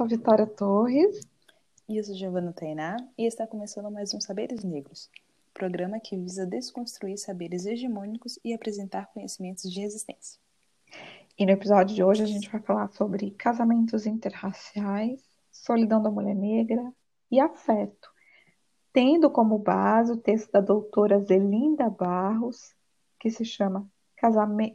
sou a Vitória Torres. E eu sou Giovana Tainá e está começando mais um Saberes Negros, programa que visa desconstruir saberes hegemônicos e apresentar conhecimentos de resistência. E no episódio de hoje a gente vai falar sobre casamentos interraciais, solidão da mulher negra e afeto, tendo como base o texto da doutora Zelinda Barros, que se chama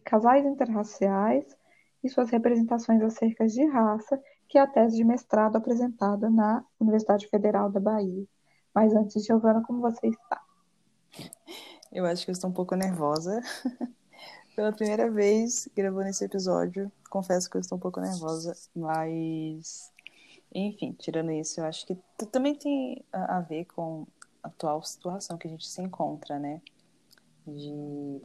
Casais Interraciais e suas representações acerca de raça que é a tese de mestrado apresentada na Universidade Federal da Bahia. Mas antes, Giovana, como você está? Eu acho que eu estou um pouco nervosa. Pela primeira vez gravando esse episódio, confesso que eu estou um pouco nervosa, mas enfim, tirando isso, eu acho que também tem a ver com a atual situação que a gente se encontra, né? De,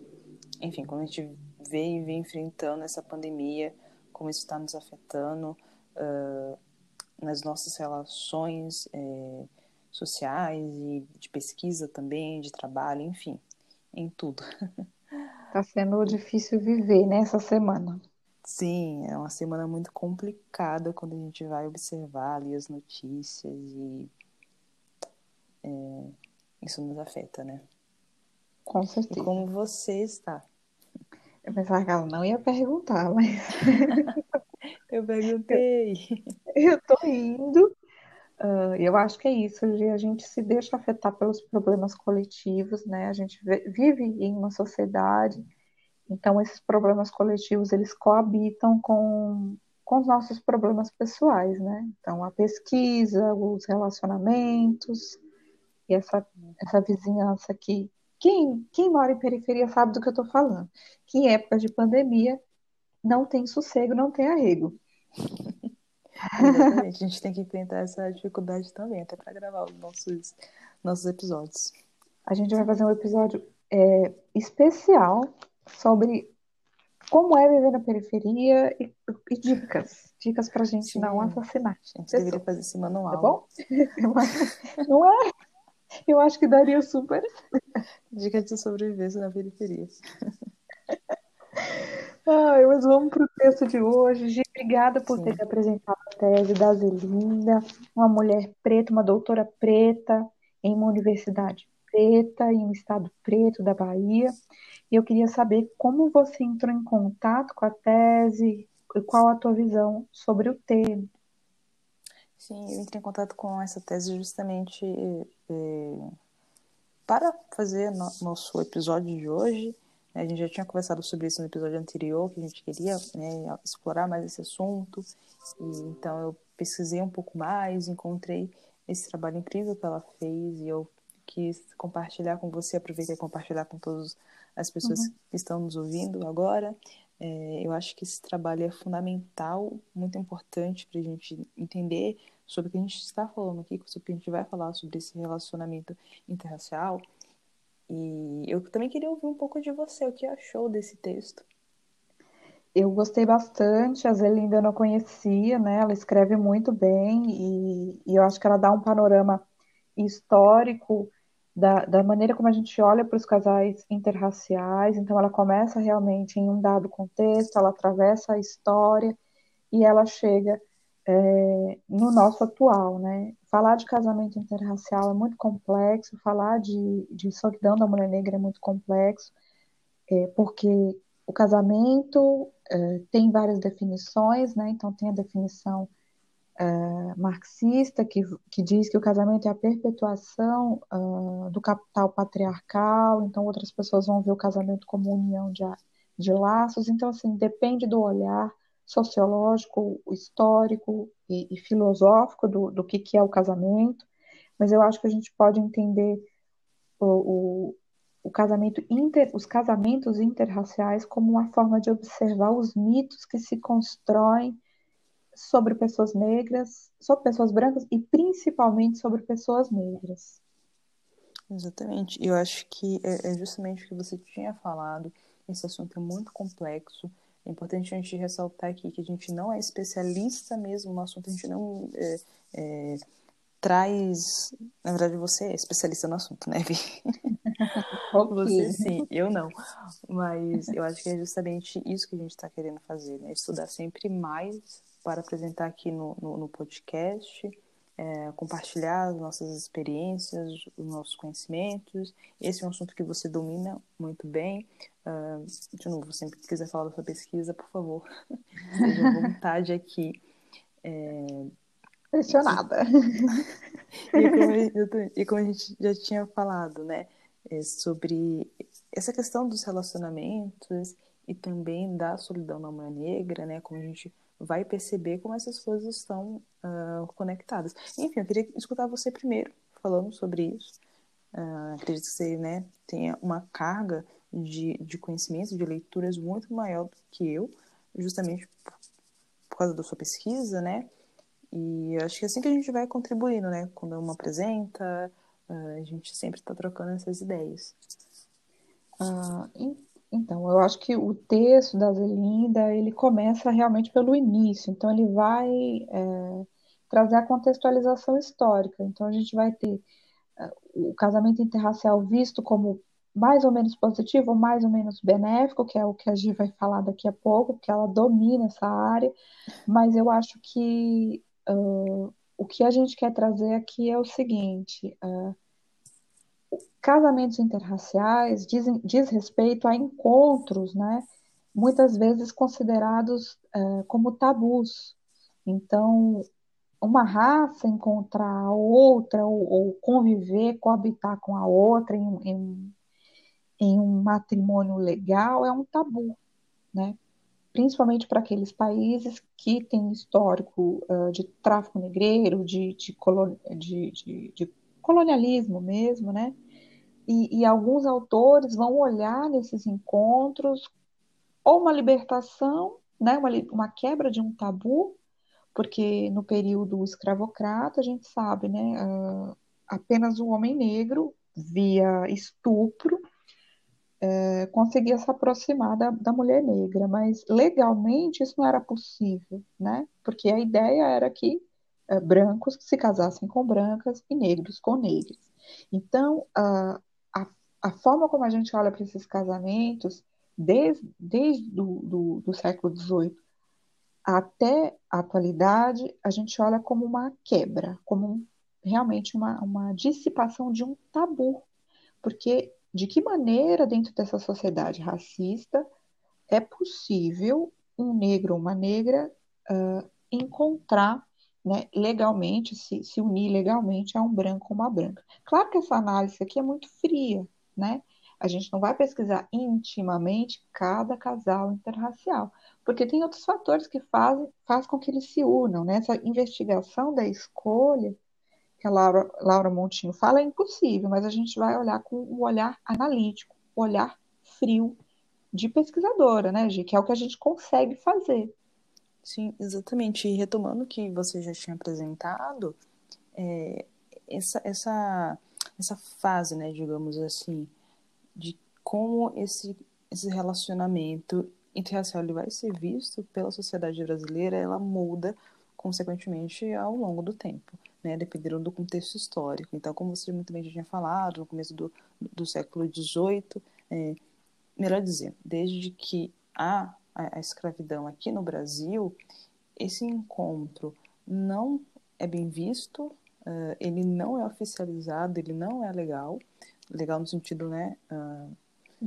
enfim, como a gente vê e vem enfrentando essa pandemia, como isso está nos afetando, uh, nas nossas relações é, sociais e de pesquisa também, de trabalho, enfim, em tudo. Está sendo difícil viver nessa semana. Sim, é uma semana muito complicada quando a gente vai observar ali as notícias e é, isso nos afeta, né? Com certeza. E como você está? Eu pensava que ela não ia perguntar, mas. Eu perguntei. Eu tô indo. Uh, eu acho que é isso, a gente se deixa afetar pelos problemas coletivos, né? A gente vive em uma sociedade, então esses problemas coletivos eles coabitam com, com os nossos problemas pessoais, né? Então a pesquisa, os relacionamentos e essa, essa vizinhança que quem, quem mora em periferia sabe do que eu estou falando, que em época de pandemia não tem sossego, não tem arrego. A gente tem que enfrentar essa dificuldade também, até para gravar os nossos, nossos episódios. A gente vai fazer um episódio é, especial sobre como é viver na periferia e, e dicas. Dicas para a gente Sim. não assassinar. A gente deveria fazer esse manual. Tá bom? não é? Eu acho que daria super. Dicas de sobrevivência na periferia. Ai, mas vamos para o texto de hoje. Gi, obrigada por Sim. ter apresentado a tese da Zelinda, uma mulher preta, uma doutora preta em uma universidade preta, em um estado preto da Bahia. E eu queria saber como você entrou em contato com a tese e qual a tua visão sobre o tema. Sim, eu entrei em contato com essa tese justamente é, para fazer no, nosso episódio de hoje a gente já tinha conversado sobre isso no episódio anterior, que a gente queria né, explorar mais esse assunto. E, então eu pesquisei um pouco mais, encontrei esse trabalho incrível que ela fez e eu quis compartilhar com você, aproveitei compartilhar com todas as pessoas uhum. que estão nos ouvindo agora. É, eu acho que esse trabalho é fundamental, muito importante para a gente entender sobre o que a gente está falando aqui, sobre o que a gente vai falar sobre esse relacionamento interracial. E eu também queria ouvir um pouco de você, o que achou desse texto. Eu gostei bastante, a Zelinda eu não conhecia, né? Ela escreve muito bem e, e eu acho que ela dá um panorama histórico da, da maneira como a gente olha para os casais interraciais. Então, ela começa realmente em um dado contexto, ela atravessa a história e ela chega é, no nosso atual, né? Falar de casamento interracial é muito complexo, falar de, de solidão da mulher negra é muito complexo, é, porque o casamento é, tem várias definições, né? Então tem a definição é, marxista que, que diz que o casamento é a perpetuação uh, do capital patriarcal, então outras pessoas vão ver o casamento como união de, de laços, então assim, depende do olhar, sociológico, histórico e, e filosófico do, do que, que é o casamento, mas eu acho que a gente pode entender o, o, o casamento inter, os casamentos interraciais como uma forma de observar os mitos que se constroem sobre pessoas negras, sobre pessoas brancas e principalmente sobre pessoas negras. Exatamente. Eu acho que é, é justamente o que você tinha falado. Esse assunto é muito complexo. É importante a gente ressaltar aqui que a gente não é especialista mesmo no assunto, a gente não é, é, traz. Na verdade, você é especialista no assunto, né, Vi? você sim, eu não. Mas eu acho que é justamente isso que a gente está querendo fazer, né? Estudar sempre mais para apresentar aqui no, no, no podcast, é, compartilhar as nossas experiências, os nossos conhecimentos. Esse é um assunto que você domina muito bem. Uh, de novo, sempre que quiser falar da sua pesquisa, por favor, seja à vontade aqui. É... Pressionada. e, como, e como a gente já tinha falado, né, é sobre essa questão dos relacionamentos e também da solidão na mulher negra, né, como a gente vai perceber como essas coisas estão uh, conectadas. Enfim, eu queria escutar você primeiro falando sobre isso. Uh, acredito que você né, tenha uma carga de, de conhecimentos, de leituras muito maior do que eu, justamente por, causa da sua pesquisa, né? E acho que é assim que a gente vai contribuindo, né? Quando uma apresenta, uh, a gente sempre está trocando essas ideias. Uh, então, eu acho que o texto da Zelinda, ele começa realmente pelo início, então ele vai é, trazer a contextualização histórica. Então, a gente vai ter é, o casamento interracial visto como mais ou menos positivo ou mais ou menos benéfico, que é o que a gente vai falar daqui a pouco, porque ela domina essa área, mas eu acho que uh, o que a gente quer trazer aqui é o seguinte: uh, casamentos interraciais diz, diz respeito a encontros, né, muitas vezes considerados é, como tabus. Então, uma raça encontrar a outra ou, ou conviver, coabitar com a outra em, em, em, um matrimônio legal é um tabu, né? Principalmente para aqueles países que têm histórico uh, de tráfico negreiro, de, de, de, de colonialismo mesmo, né? E, e alguns autores vão olhar nesses encontros ou uma libertação, né, uma, uma quebra de um tabu, porque no período escravocrata, a gente sabe, né, uh, apenas o homem negro, via estupro, uh, conseguia se aproximar da, da mulher negra, mas legalmente isso não era possível, né, porque a ideia era que uh, brancos se casassem com brancas e negros com negros. Então, uh, a forma como a gente olha para esses casamentos, desde, desde do, do, do século XVIII até a atualidade, a gente olha como uma quebra, como um, realmente uma, uma dissipação de um tabu. Porque de que maneira, dentro dessa sociedade racista, é possível um negro ou uma negra uh, encontrar né, legalmente, se, se unir legalmente a um branco ou uma branca? Claro que essa análise aqui é muito fria, né? A gente não vai pesquisar intimamente cada casal interracial, porque tem outros fatores que fazem faz com que eles se unam, né? Essa investigação da escolha que a Laura, Laura Montinho fala é impossível, mas a gente vai olhar com o um olhar analítico, o um olhar frio de pesquisadora, né, Gi? Que é o que a gente consegue fazer. Sim, exatamente. E retomando o que você já tinha apresentado, é, essa, essa essa fase, né, digamos assim, de como esse, esse relacionamento interracial ele vai ser visto pela sociedade brasileira, ela muda consequentemente ao longo do tempo, né, dependendo do contexto histórico. Então, como você muito bem já tinha falado, no começo do, do século XVIII, é, melhor dizer, desde que há a, a escravidão aqui no Brasil, esse encontro não é bem visto, uh, ele não é oficializado, ele não é legal, legal no sentido, né? Uh,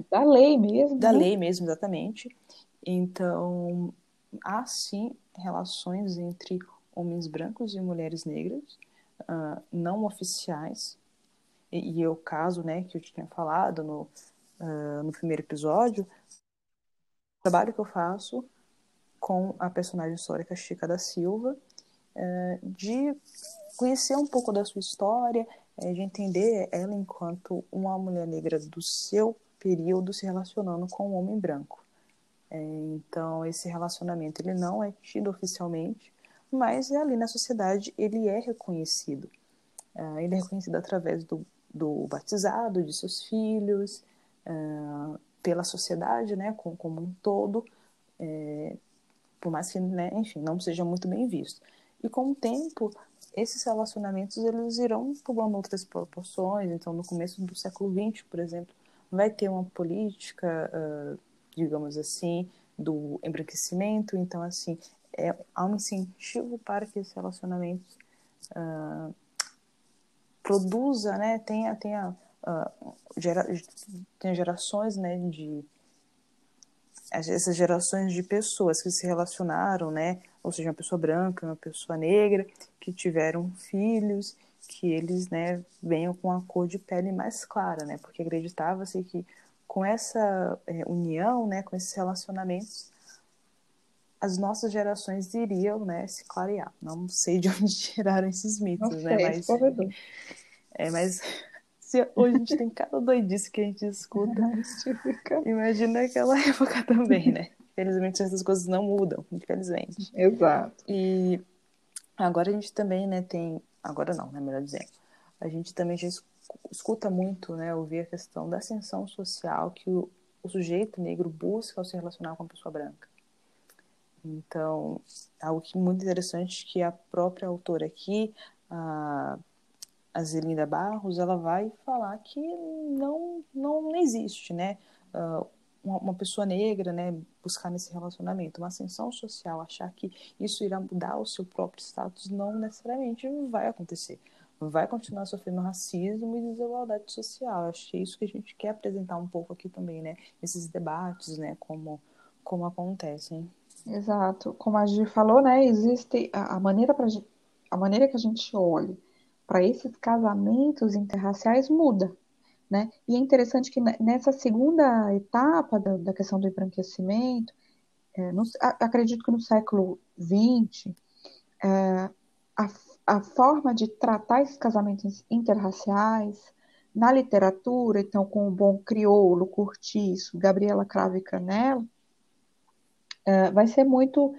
da lei mesmo. Da né? lei mesmo, exatamente. Então, há sim relações entre homens brancos e mulheres negras, uh, não oficiais, e, e é o caso, né, que eu tinha falado no, no primeiro episódio, o trabalho que eu faço com a personagem histórica Chica da Silva, de conhecer um pouco da sua história, é, de entender ela enquanto uma mulher negra do seu período se relacionando com um homem branco. É, então, esse relacionamento ele não é tido oficialmente, mas ali na sociedade ele é reconhecido. É, ele é reconhecido através do, do batizado de seus filhos, é, pela sociedade, né, como, como um todo, é, por mais que, né, enfim, não seja muito bem visto. E com o tempo, esses relacionamentos eles irão tomando outras proporções. Então, no começo do século XX, por exemplo, vai ter uma política, uh, digamos assim, do embranquecimento. Então, assim, é, há um incentivo para que esses relacionamentos uh, produza, né, tenha, tenha, uh, gera, tenha gerações, né, de essas gerações de pessoas que se relacionaram, né, ou seja, uma pessoa branca, uma pessoa negra, que tiveram filhos, que eles, né, venham com a cor de pele mais clara, né, porque acreditava-se que com essa é, união, né, com esses relacionamentos, as nossas gerações iriam, né, se clarear. Não sei de onde tiraram esses mitos, né, sei, mas é, mas hoje a gente tem cada doidice que a gente escuta, imagina aquela época também, né? Infelizmente essas coisas não mudam, infelizmente. Exato. E agora a gente também, né, tem, agora não, né, melhor dizendo, a gente também já escuta muito, né, ouvir a questão da ascensão social que o, o sujeito negro busca ao se relacionar com a pessoa branca. Então, algo que muito interessante que a própria autora aqui, a, a Zelinda Barros, ela vai falar que não, não existe, né, uh, uma, pessoa negra, né, buscar nesse relacionamento uma ascensão social, achar que isso irá mudar o seu próprio status, não necessariamente vai acontecer vai continuar sofrendo racismo e desigualdade social. Acho que é isso que a gente quer apresentar um pouco aqui também, né? Esses debates, né? Como, como acontecem. Exato. Como a gente falou, né? Existe a, maneira para a maneira que a gente olha para esses casamentos interraciais muda, né? E é interessante que nessa segunda etapa da, da questão do embranquecimento, é, no, acredito que no século XX, é, a a forma de tratar esses casamentos interraciais na literatura, então com o Bom Crioulo, Curtiço, Gabriela Cravo e Canela, uh, vai ser muito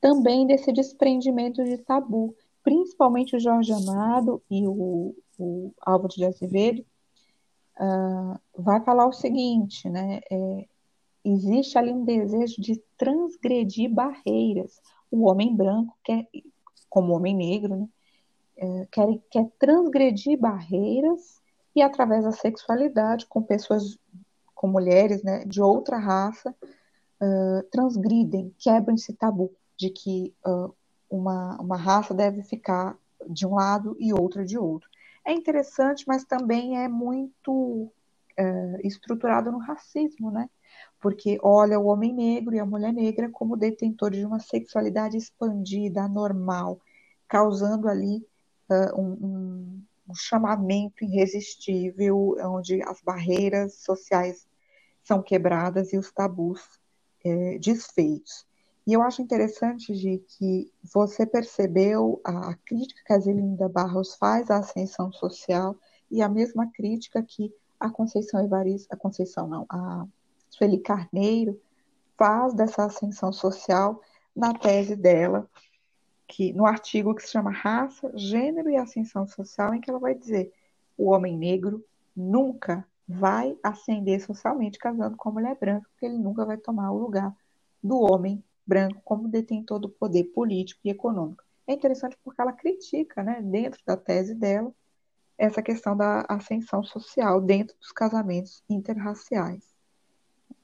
também desse desprendimento de tabu, principalmente o Jorge Amado e o, o Álvaro de Azevedo, uh, vai falar o seguinte, né, é, existe ali um desejo de transgredir barreiras. O homem branco, quer, como homem negro, né, é, quer, quer transgredir barreiras e através da sexualidade com pessoas, com mulheres né, de outra raça, uh, transgridem, quebram esse tabu de que uh, uma, uma raça deve ficar de um lado e outra de outro. É interessante, mas também é muito uh, estruturado no racismo, né? Porque olha o homem negro e a mulher negra como detentores de uma sexualidade expandida, anormal, causando ali uh, um, um, chamamento irresistível, onde as barreiras sociais são quebradas e os tabus é, desfeitos. E eu acho interessante, de que você percebeu a, crítica que a Zelinda Barros faz à ascensão social e a mesma crítica que a Conceição Evaristo, a Conceição não, a Sueli Carneiro faz dessa ascensão social na tese dela, que no artigo que se chama Raça, Gênero e Ascensão Social, em que ela vai dizer o homem negro nunca vai ascender socialmente casando com a mulher branca, porque ele nunca vai tomar o lugar do homem branco como detentor do poder político e econômico. É interessante porque ela critica, né, dentro da tese dela, essa questão da ascensão social dentro dos casamentos interraciais.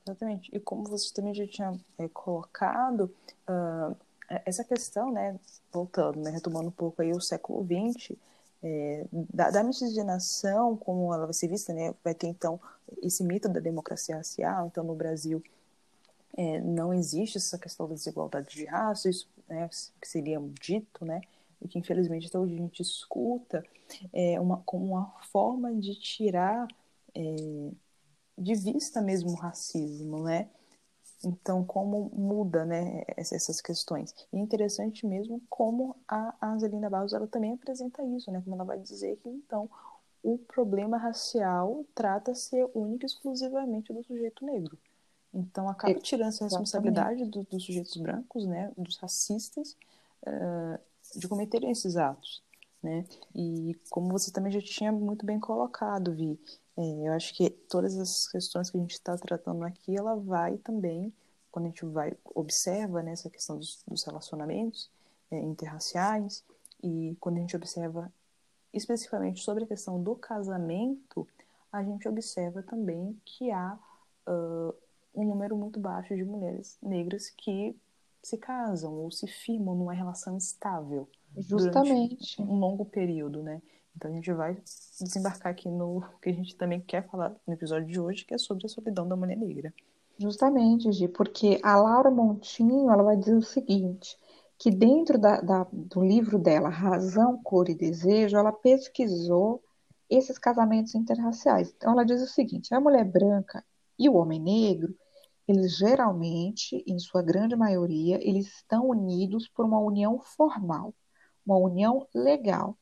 Exatamente. E como você também já tinha é, colocado, uh, essa questão, né, voltando, né, retomando um pouco aí o século XX, é, da, da, miscigenação, como ela vai ser vista, né, vai ter então esse mito da democracia racial, então no Brasil é, não existe essa questão da desigualdade de raça, isso né, que seria dito, né, e que infelizmente até hoje a gente escuta é, uma, como uma forma de tirar é, de vista mesmo o racismo, né, então, como muda né, essas questões? E é interessante mesmo como a Angelina Barros ela também apresenta isso, né? Como ela vai dizer que, então, o problema racial trata-se única e exclusivamente do sujeito negro. Então, acaba tirando essa responsabilidade do, dos sujeitos brancos, né, dos racistas, uh, de cometerem esses atos. Né? E como você também já tinha muito bem colocado, Vi, é, eu acho que todas as questões que a gente está tratando aqui, ela vai também, quando a gente vai observa né, essa questão dos, dos relacionamentos é, interraciais e quando a gente observa especificamente sobre a questão do casamento, a gente observa também que há uh, um número muito baixo de mulheres negras que se casam ou se firmam numa relação estável Justamente. durante um longo período, né? Então a gente vai desembarcar aqui no que a gente também quer falar no episódio de hoje, que é sobre a solidão da mulher negra. Justamente, Gi, porque a Laura Montinho ela vai dizer o seguinte, que dentro da, da, do livro dela, Razão, Cor e Desejo, ela pesquisou esses casamentos interraciais. Então ela diz o seguinte, a mulher branca e o homem negro, eles geralmente, em sua grande maioria, eles estão unidos por uma união formal, uma união legal.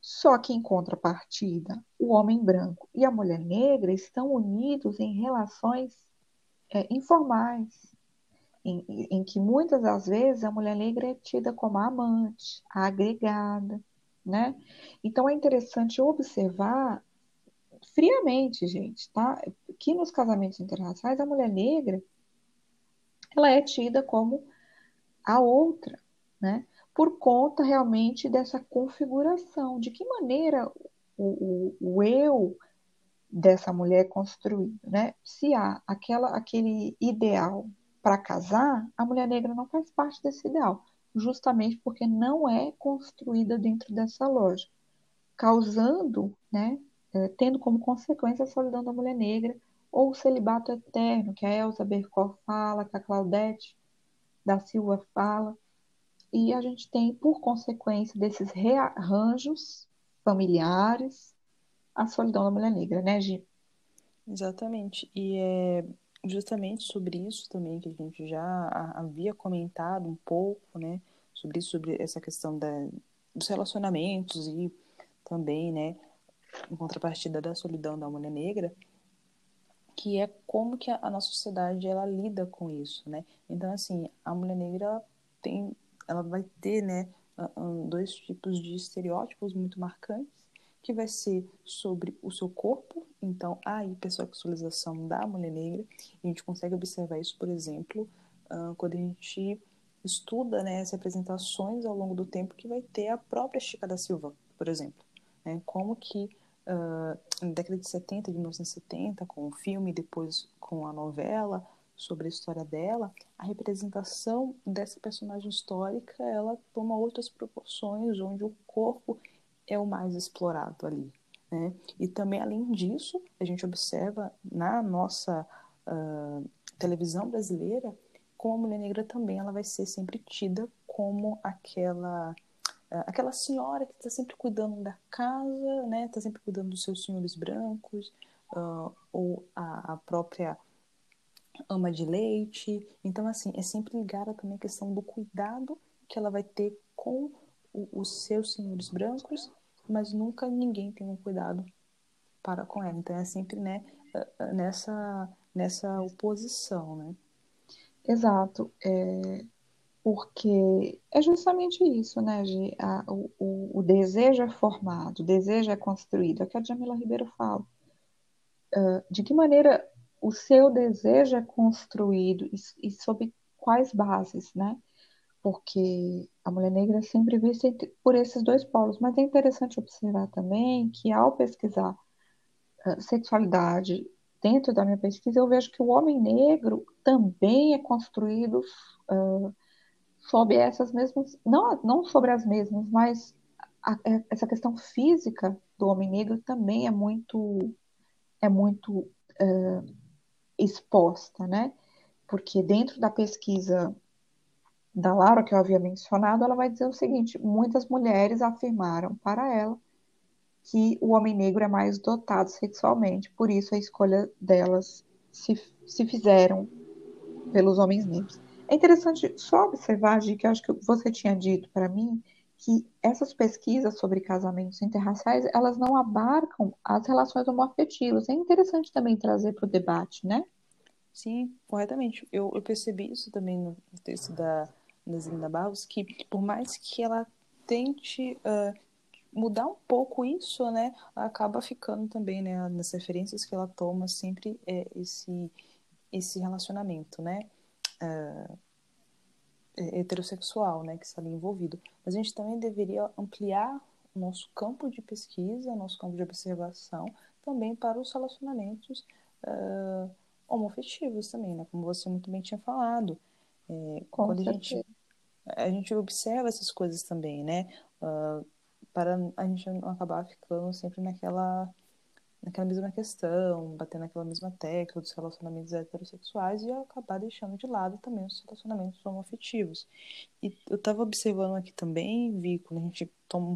Só que, em contrapartida, o homem branco e a mulher negra estão unidos em relações é, informais, em, em, que muitas das vezes a mulher negra é tida como a amante, a agregada, né? Então é interessante observar friamente, gente, tá? Que nos casamentos internacionais a mulher negra ela é tida como a outra, né? por conta realmente dessa configuração, de que maneira o, o, o eu dessa mulher é construído, né? Se há aquela, aquele ideal para casar, a mulher negra não faz parte desse ideal, justamente porque não é construída dentro dessa lógica, causando, né, é, tendo como consequência a solidão da mulher negra ou o celibato eterno, que a Elsa Bercor fala, que a Claudete da Silva fala, e a gente tem, por consequência desses rearranjos familiares, a solidão da mulher negra, né, Gi? Exatamente. E é justamente sobre isso também que a gente já havia comentado um pouco, né, sobre sobre essa questão da, dos relacionamentos e também, né, em contrapartida da solidão da mulher negra, que é como que a, nossa sociedade ela lida com isso, né? Então assim, a mulher negra tem ela vai ter né, dois tipos de estereótipos muito marcantes, que vai ser sobre o seu corpo, então a hipersexualização da mulher negra. A gente consegue observar isso, por exemplo, quando a gente estuda né, as representações ao longo do tempo que vai ter a própria Chica da Silva, por exemplo. Né, como que uh, na década de 70, de 1970, com o filme, depois com a novela, sobre a história dela, a representação dessa personagem histórica ela toma outras proporções, onde o corpo é o mais explorado ali. Né? E também, além disso, a gente observa na nossa uh, televisão brasileira como a mulher negra também ela vai ser sempre tida como aquela aquela senhora que está sempre cuidando da casa, né? Está sempre cuidando dos seus senhores brancos, uh, ou a, a própria ama de leite. Então, assim, é sempre ligada também a questão do cuidado que ela vai ter com o, os seus senhores brancos, mas nunca ninguém tem um cuidado para com ela. Então, é sempre né, nessa, nessa oposição, né? Exato. É, porque é justamente isso, né, Gi? A, o, o, desejo é formado, o desejo é construído. É o que a Jamila Ribeiro fala. Uh, de que maneira o seu desejo é construído e, e sob quais bases, né? Porque a mulher negra é sempre vista por esses dois polos. Mas é interessante observar também que ao pesquisar uh, sexualidade dentro da minha pesquisa, eu vejo que o homem negro também é construído uh, sob essas mesmas, não, não sobre as mesmas, mas a, essa questão física do homem negro também é muito é muito uh, exposta, né? Porque dentro da pesquisa da Laura, que eu havia mencionado, ela vai dizer o seguinte: muitas mulheres afirmaram para ela que o homem negro é mais dotado sexualmente, por isso a escolha delas se, se fizeram pelos homens negros. É interessante só observar, Gi, que eu acho que você tinha dito para mim, que essas pesquisas sobre casamentos interraciais, elas não abarcam as relações homoafetivas. É interessante também trazer para o debate, né? Sim, corretamente. Eu, eu percebi isso também no texto da Neslinda Barros, que por mais que ela tente uh, mudar um pouco isso, né, acaba ficando também, né, nas referências que ela toma sempre é esse esse relacionamento, né, uh, heterossexual, né, que está ali envolvido. Mas a gente também deveria ampliar o nosso campo de pesquisa, nosso campo de observação, também para os relacionamentos uh, homoafetivos também, né, como você muito bem tinha falado. É, quando a gente, a gente observa essas coisas também, né? Uh, para a gente não acabar ficando sempre naquela naquela mesma questão, batendo naquela mesma tecla dos relacionamentos heterossexuais e acabar deixando de lado também os relacionamentos homoafetivos. E eu estava observando aqui também, vi, quando a gente toma